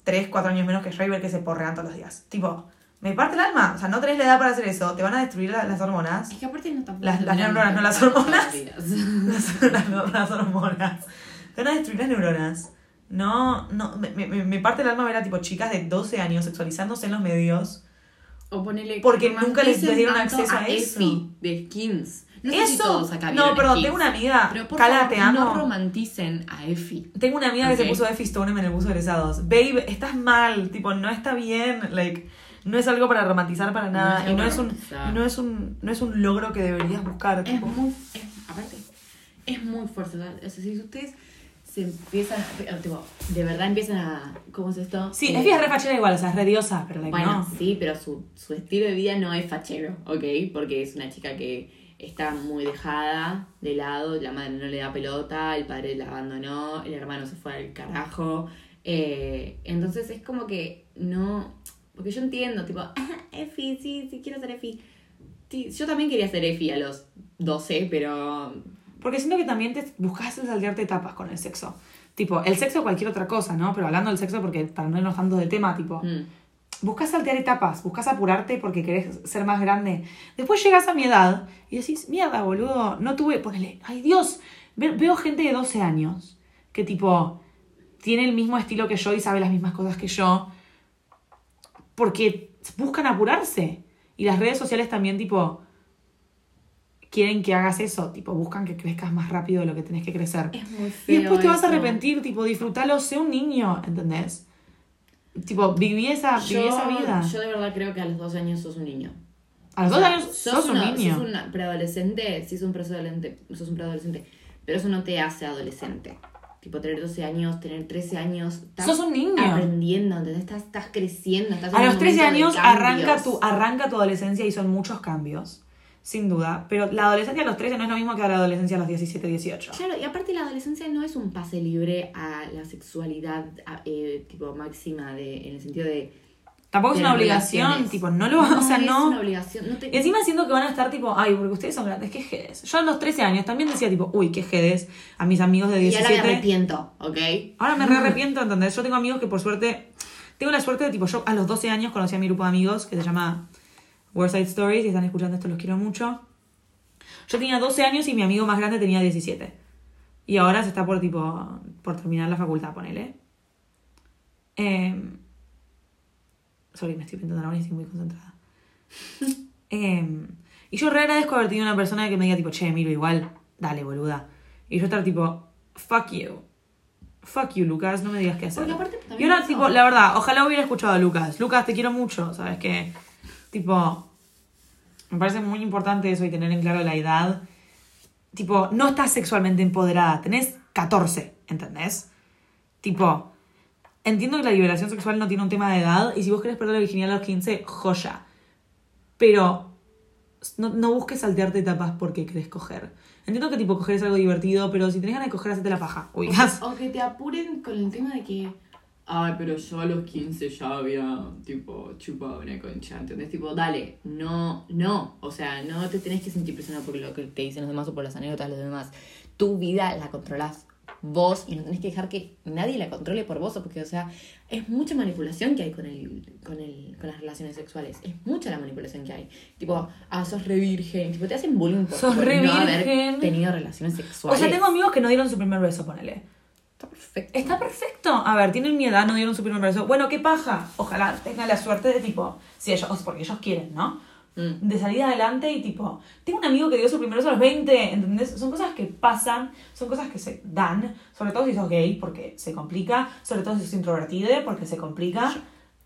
3, 4 años menos que yo y ver que se porrean todos los días. Tipo, me parte el alma. O sea, no tenés la edad para hacer eso. Te van a destruir la- las hormonas. Es que aparte no tampoco. Las- las neuronas, no las hormonas. las, las- las hormonas. Te van a destruir las neuronas. No, no, me, me, me parte el alma ver a tipo chicas de 12 años sexualizándose en los medios. O ponele. Porque nunca les- les dieron acceso a eso. Effie de skins. No sé si eso. todos acá no, Skins. tengo una amiga. Pero por Cala, favor, te amo. no romanticen a Effie. Tengo una amiga que se puso Effie Stoneham en el bus de egresados. Babe, estás mal, tipo, no está bien, like, no es algo para romantizar para nada. No y no es un, no es un, no es un logro que deberías buscar. Es tipo. muy. Es, aparte, es muy fuerte. o sea, si ustedes se empiezan. a- Tipo, de verdad empiezan a. ¿Cómo es esto? Sí, Eh, Effie es re fachera igual, o sea, es re diosa, pero like, Bueno, no. sí, pero su, su estilo de vida no es fachero, ¿ok? Porque es una chica que está muy dejada de lado, la madre no le da pelota, el padre la abandonó, el hermano se fue al carajo. eh, entonces es como que no. Porque yo entiendo, tipo, ah, Efi, sí, sí, quiero ser Efi. Sí, yo también quería ser Efi a los 12, pero. Porque siento que también te buscas saltearte etapas con el sexo. Tipo, el sexo o cualquier otra cosa, ¿no? Pero hablando del sexo, porque para no irnos tanto del tema, tipo, mm, buscas saltear etapas, buscas apurarte porque querés ser más grande. Después llegas a mi edad y decís, mierda, boludo, no tuve, ponele, ay Dios, Ve- veo gente de 12 años que tipo tiene el mismo estilo que yo y sabe las mismas cosas que yo porque buscan apurarse. Y las redes sociales también tipo quieren que hagas eso, tipo buscan que crezcas más rápido de lo que tenés que crecer. es muy feo. Y después te vas a eso. arrepentir, tipo, disfrútalo, sé un niño, ¿entendés? Tipo, viví esa, viví Yo, esa vida. yo de verdad creo que a los 12 años sos un niño. A los O dos sea, años sos, un una- niño. Sos un preadolescente, sí sos un preadolescente, sos un preadolescente, pero eso no te hace adolescente. Tipo, tener 12 años, tener 13 años, estás Sos un niño. aprendiendo, ¿entendés? Estás, estás creciendo, estás A un los 13 momento de años arranca tu, arranca tu adolescencia y son muchos cambios, sin duda. Pero la adolescencia a los 13 no es lo mismo que la adolescencia a los 17, 18. Claro, y aparte la adolescencia no es un pase libre a la sexualidad a- eh, tipo máxima de, en el sentido de... Tampoco es una obligación, tipo, no lo o sea, es no. una obligación. No te, Y encima siento que van a estar tipo, ay, porque ustedes son grandes, qué jedes. Yo a los 13 años también decía tipo, uy, qué jedes a mis amigos de y ahora me 17. arrepiento, ¿ok? Ahora me re arrepiento, ¿entendés? Yo tengo amigos que por suerte. Tengo la suerte de, tipo, yo a los 12 años conocí a mi grupo de amigos que se llama Wordside Stories. Si están escuchando esto, los quiero mucho. Yo tenía 12 años y mi amigo más grande tenía 17. Y ahora se está por, tipo, por terminar la facultad, ponele. Eh, sorry, me estoy pintando la uña y estoy muy concentrada. Eh, y yo re agradezco haber tenido una persona que me diga, tipo, che, miro igual, dale, boluda. Y yo estar tipo, fuck you. Fuck you, Lucas, no me digas qué hacer. Y ahora, tipo, la verdad, ojalá hubiera escuchado a Lucas. Lucas, te quiero mucho, ¿sabes qué? Tipo, me parece muy importante eso y tener en claro la edad. Tipo, no estás sexualmente empoderada, tenés 14, ¿entendés? Tipo, entiendo que la liberación sexual no tiene un tema de edad y si vos querés perder la virginidad a los 15, joya. Pero no, no busques saltearte etapas porque querés coger. Entiendo que tipo coger es algo divertido, pero si tenés ganas de coger, hacete la paja. Oigas. O que te apuren con el tema de que ay, pero yo a los 15 ya había, tipo, chupado una concha, ¿entendés? Tipo, dale, no, no, o sea, no te tenés que sentir presionado por lo que te dicen los demás o por las anécdotas de los demás. Tu vida la controlas vos y no tenés que dejar que nadie la controle por vos, porque, o sea, es mucha manipulación que hay con, el, con, el, con las relaciones sexuales. Es mucha la manipulación que hay. Tipo, ah, sos re virgen. Tipo, te hacen bullying por, Sos por re no virgen. haber tenido relaciones O sexuales. sea, tengo amigos que no dieron su primer beso, ponele. Está perfecto. Está perfecto. A ver, tienen mi edad, no dieron su primer beso. Bueno, qué paja. Ojalá tengan la suerte de tipo, si ellos, porque ellos quieren, ¿no? Mm. De salir adelante y tipo, tengo un amigo que dio su primer beso a los 20, ¿entendés? Son cosas que pasan, son cosas que se dan, sobre todo si sos gay, porque se complica, sobre todo si sos introvertido, porque se complica.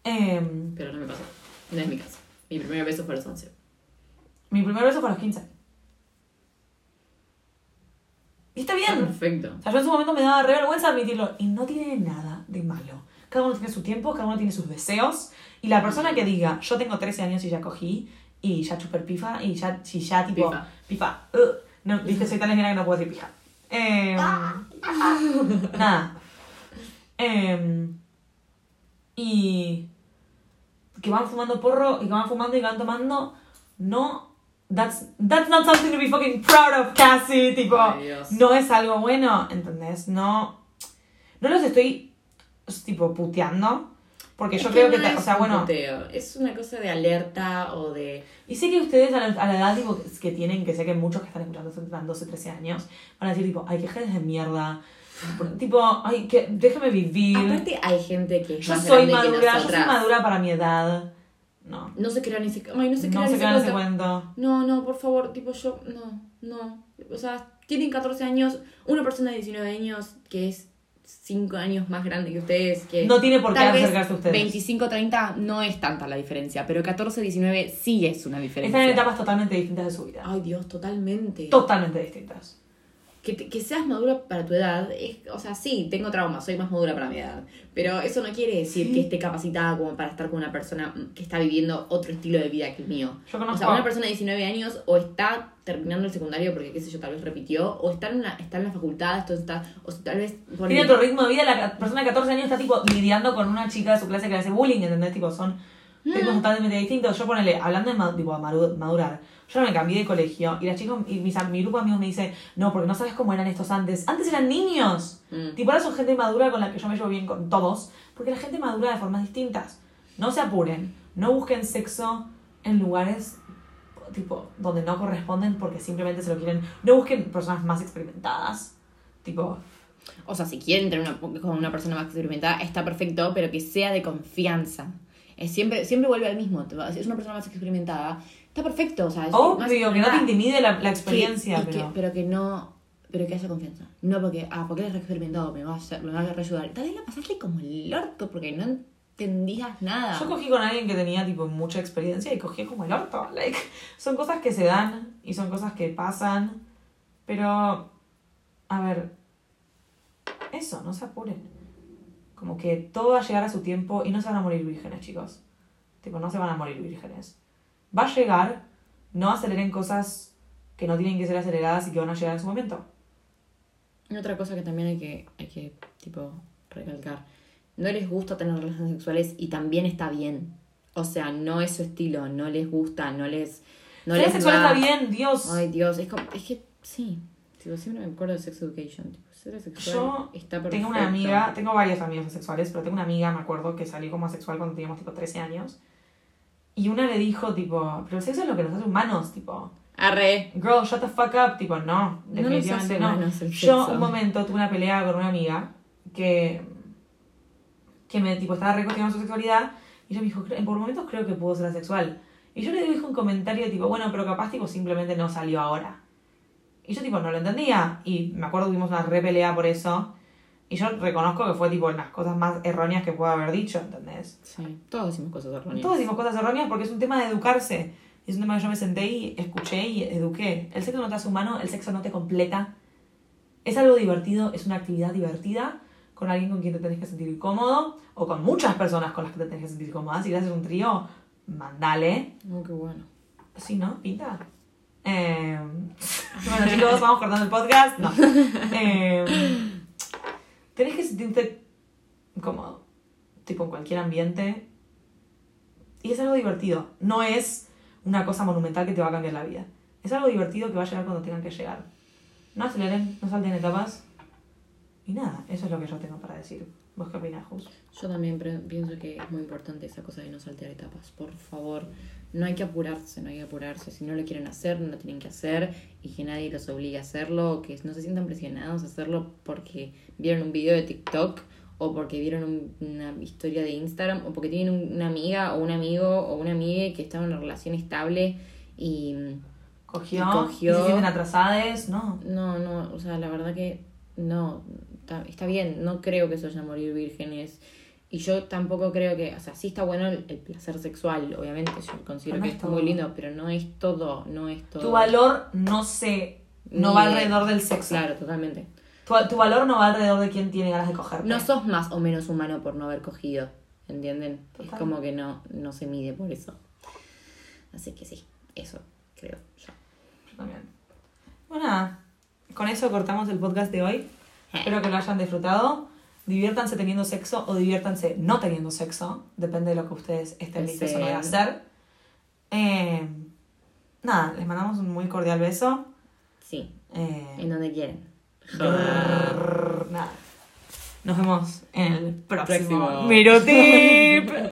Em, Pero no me pasó. No es mi caso. Mi primer beso fue a los 11. mi primer beso fue a los 15. Y está bien. perfecto. O sea, yo en su momento me daba re vergüenza admitirlo. Y no tiene nada de malo. Cada uno tiene su tiempo, cada uno tiene sus deseos. Y la persona que diga, yo tengo 13 años y ya cogí, y ya chupé el pifa, y ya, si ya tipo. Pifa. Pifa. ugh, no, viste, soy tan lesbiana que no puedo decir pija. Em, nada. Em, y. Que van fumando porro y que van fumando y que van tomando. No. That's, that's not something to be fucking proud of, Cassie. Tipo, Ay, no es algo bueno, ¿entendés? No. No los estoy, tipo, puteando. Porque yo Es creo que, no te- o sea, un bueno. puteo, Es una cosa de alerta o de. Y sé que ustedes a la, a la edad tipo, que tienen, que sé que muchos que están escuchando tendrán 12, 13 años, van a decir tipo, ay, qué de mierda. tipo, ay, que déjame vivir. Aparte, hay gente que es yo más soy que madura, yo soy madura para mi edad. No. No se crean ese. Ay, no se No crean se ese quedan ese cuento. cuento. No, no, por favor, tipo yo, no, no. O sea, tienen 14 años, una persona de 19 años que es 5 años más grande que ustedes, que No tiene por qué acercarse a ustedes. 25, 30 no es tanta la diferencia, pero 14, 19 sí es una diferencia. Están en etapas totalmente distintas de su vida. Ay, Dios, totalmente. Totalmente distintas. Que, te- que seas madura para tu edad, es, o sea, sí, tengo trauma, soy más madura para mi edad, pero eso no quiere decir que esté capacitada como para estar con una persona que está viviendo otro estilo de vida que el mío. Yo conozco- O sea, una persona de 19 años o está terminando el secundario porque, qué sé yo, tal vez repitió, o está en, una, está en la facultad, entonces está, o tal vez... ponele- Tiene otro ritmo de vida, la persona de 14 años está tipo lidiando con una chica de su clase que le hace bullying, ¿entendés? Tipo, son ritmos totalmente distintos. Yo ponele, hablando de tipo, madurar, yo me cambié de colegio y las chicas, y mis, mi grupo de amigos me dice, no, porque no sabes cómo eran estos antes. Antes eran niños. Mm. Tipo, ahora son gente madura con la que yo me llevo bien con todos, porque la gente madura de formas distintas. No se apuren, no busquen sexo en lugares tipo donde no corresponden porque simplemente se lo quieren. No busquen personas más experimentadas. Tipo, O sea, si quieren tener una, con una persona más experimentada, está perfecto, pero que sea de confianza. Es siempre, siempre vuelve al mismo. es una persona más experimentada, está perfecto. O sea, es más obvio, que no te intimide la, la experiencia, y que- pero... pero que no pero que haya confianza no porque ah porque eres re experimentado me va a me va a ayudar tal vez la pasaste como el orto porque no entendías nada Yo cogí con alguien que tenía tipo mucha experiencia y cogí como el orto. Like, son cosas que se dan y son cosas que pasan. Pero, a ver, eso, no se apuren. Como que todo va a llegar a su tiempo y no se van a morir vírgenes, chicos. Tipo, no se van a morir vírgenes. Va a llegar, no aceleren cosas que no tienen que ser aceleradas y que van a llegar en su momento. Y otra cosa que también hay que hay que tipo recalcar no les gusta tener relaciones sexuales y también está bien o sea no es su estilo no les gusta no les no Ser les sexual va. está bien, Dios. ay Dios es como es que sí tipo, siempre me acuerdo de sex education tipo, ser sexual Yo está perfecto Tengo una amiga, tengo varias amigas sexuales, pero tengo una amiga, me acuerdo, que salió como asexual cuando teníamos tipo 13 años. Y una le dijo, tipo, pero el sexo es lo que nos hace humanos, tipo, arre girl, shut the fuck up, tipo, no, definitivamente no. Yo un momento tuve una pelea con una amiga que, que me, tipo, estaba recuestionando su sexualidad y ella me dijo, "Cre- por momentos creo que puedo ser asexual. Y yo le dije un comentario tipo, bueno, pero capaz tipo simplemente no salió ahora. Y yo tipo no lo entendía. Y me acuerdo que tuvimos una re pelea por eso. Y yo reconozco que fue tipo las cosas más erróneas que puedo haber dicho, ¿entendés? sí todos decimos cosas erróneas Todos decimos cosas erróneas porque es un tema de educarse. Es un tema que yo me senté y escuché y eduqué. El sexo no te hace humano, el sexo no te completa. Es algo divertido, es una actividad divertida con alguien con quien te tenés que sentir cómodo o con muchas personas con las que te tenés que sentir cómoda. Si le haces un trío, mandale. oh qué bueno Sí, ¿no? Pinta. Eh, bueno, chicos, vamos cortando el podcast. No. Eh, tenés que sentirte cómodo. tipo en cualquier ambiente. Y es algo divertido. No es una cosa monumental que te va a cambiar la vida. Es algo divertido que va a llegar cuando tengan que llegar. No aceleren, no salten etapas. Y nada, eso es lo que yo tengo para decir. ¿Vos qué opinás, Jus? Yo también pienso que es muy importante esa cosa de no saltear etapas. Por favor, no hay que apurarse, no hay que apurarse. Si no lo quieren hacer, no lo tienen que hacer. Y que nadie los obligue a hacerlo. Que no se sientan presionados a hacerlo porque vieron un video de TikTok. O porque vieron un- una historia de Instagram. O porque tienen un- una amiga o un amigo o una amiga que está en una relación estable. Y Cogió, Y cogió. y se sienten atrasadas, no. no, no, o sea, la verdad que no, está, está bien, no creo que se vayan a morir vírgenes. Y yo tampoco creo que, o sea, sí está bueno el, el placer sexual, obviamente, yo considero no que es todo. muy lindo, pero no es todo, no es todo. Tu valor no se. no Ni va de- alrededor del sexo. Claro, totalmente. Tu, tu valor no va alrededor de quién tiene ganas de cogerte. No sos más o menos humano por no haber cogido, ¿entienden? Total. Es como que no, no se mide por eso. Así que sí, eso creo yo. Yo también. Bueno. Con eso cortamos el podcast de hoy. Espero que lo hayan disfrutado. Diviértanse teniendo sexo o diviértanse no teniendo sexo. Depende de lo que ustedes estén listos o no de Deseen. hacer. Eh, nada, les mandamos un muy cordial beso. Sí, Eh, en donde quieren. nada. Nos vemos en el próximo, Próximo. Mirotip.